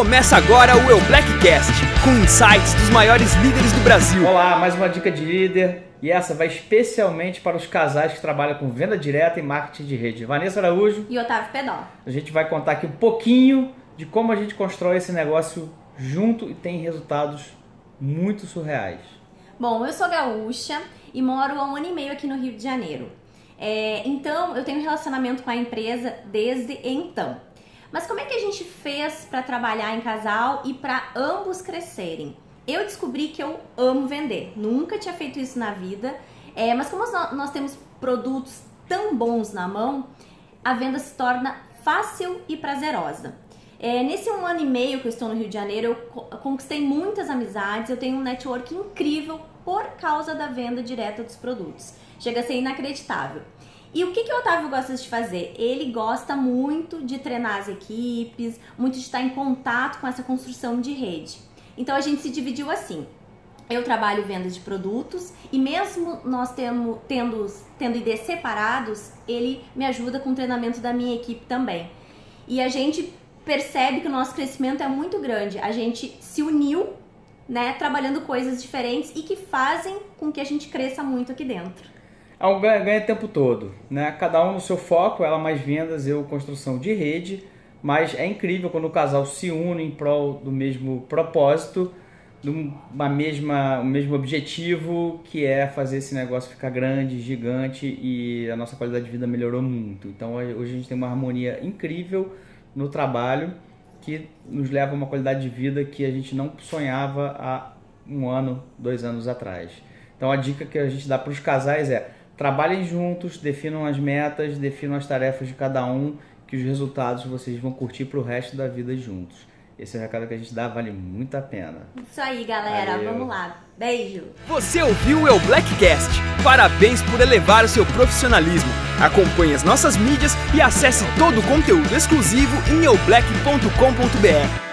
Começa agora o Eu Blackcast, com insights dos maiores líderes do Brasil. Olá, mais uma dica de líder e essa vai especialmente para os casais que trabalham com venda direta e marketing de rede. Vanessa Araújo e Otávio Pedó. A gente vai contar aqui um pouquinho de como a gente constrói esse negócio junto e tem resultados muito surreais. Bom, eu sou gaúcha e moro há um ano e meio aqui no Rio de Janeiro. É, então, eu tenho um relacionamento com a empresa desde então. Mas como é que a gente fez para trabalhar em casal e para ambos crescerem? Eu descobri que eu amo vender. Nunca tinha feito isso na vida. É, mas como nós temos produtos tão bons na mão, a venda se torna fácil e prazerosa. É, nesse um ano e meio que eu estou no Rio de Janeiro, eu conquistei muitas amizades, eu tenho um network incrível por causa da venda direta dos produtos. Chega a ser inacreditável. E o que, que o Otávio gosta de fazer? Ele gosta muito de treinar as equipes, muito de estar em contato com essa construção de rede. Então a gente se dividiu assim. Eu trabalho venda de produtos e mesmo nós temos, tendo, tendo IDs separados, ele me ajuda com o treinamento da minha equipe também. E a gente percebe que o nosso crescimento é muito grande. A gente se uniu, né, trabalhando coisas diferentes e que fazem com que a gente cresça muito aqui dentro é um ganha-ganha o tempo todo. Né? Cada um no seu foco, ela mais vendas, eu construção de rede. Mas é incrível quando o casal se une em prol do mesmo propósito, de uma mesma, um mesmo objetivo, que é fazer esse negócio ficar grande, gigante e a nossa qualidade de vida melhorou muito. Então hoje a gente tem uma harmonia incrível no trabalho que nos leva a uma qualidade de vida que a gente não sonhava há um ano, dois anos atrás. Então a dica que a gente dá para os casais é Trabalhem juntos, definam as metas, definam as tarefas de cada um, que os resultados vocês vão curtir para o resto da vida juntos. Esse é o recado que a gente dá, vale muito a pena. Isso aí, galera. Valeu. Vamos lá. Beijo. Você ouviu o El Blackcast. Parabéns por elevar o seu profissionalismo. Acompanhe as nossas mídias e acesse todo o conteúdo exclusivo em eublack.com.br.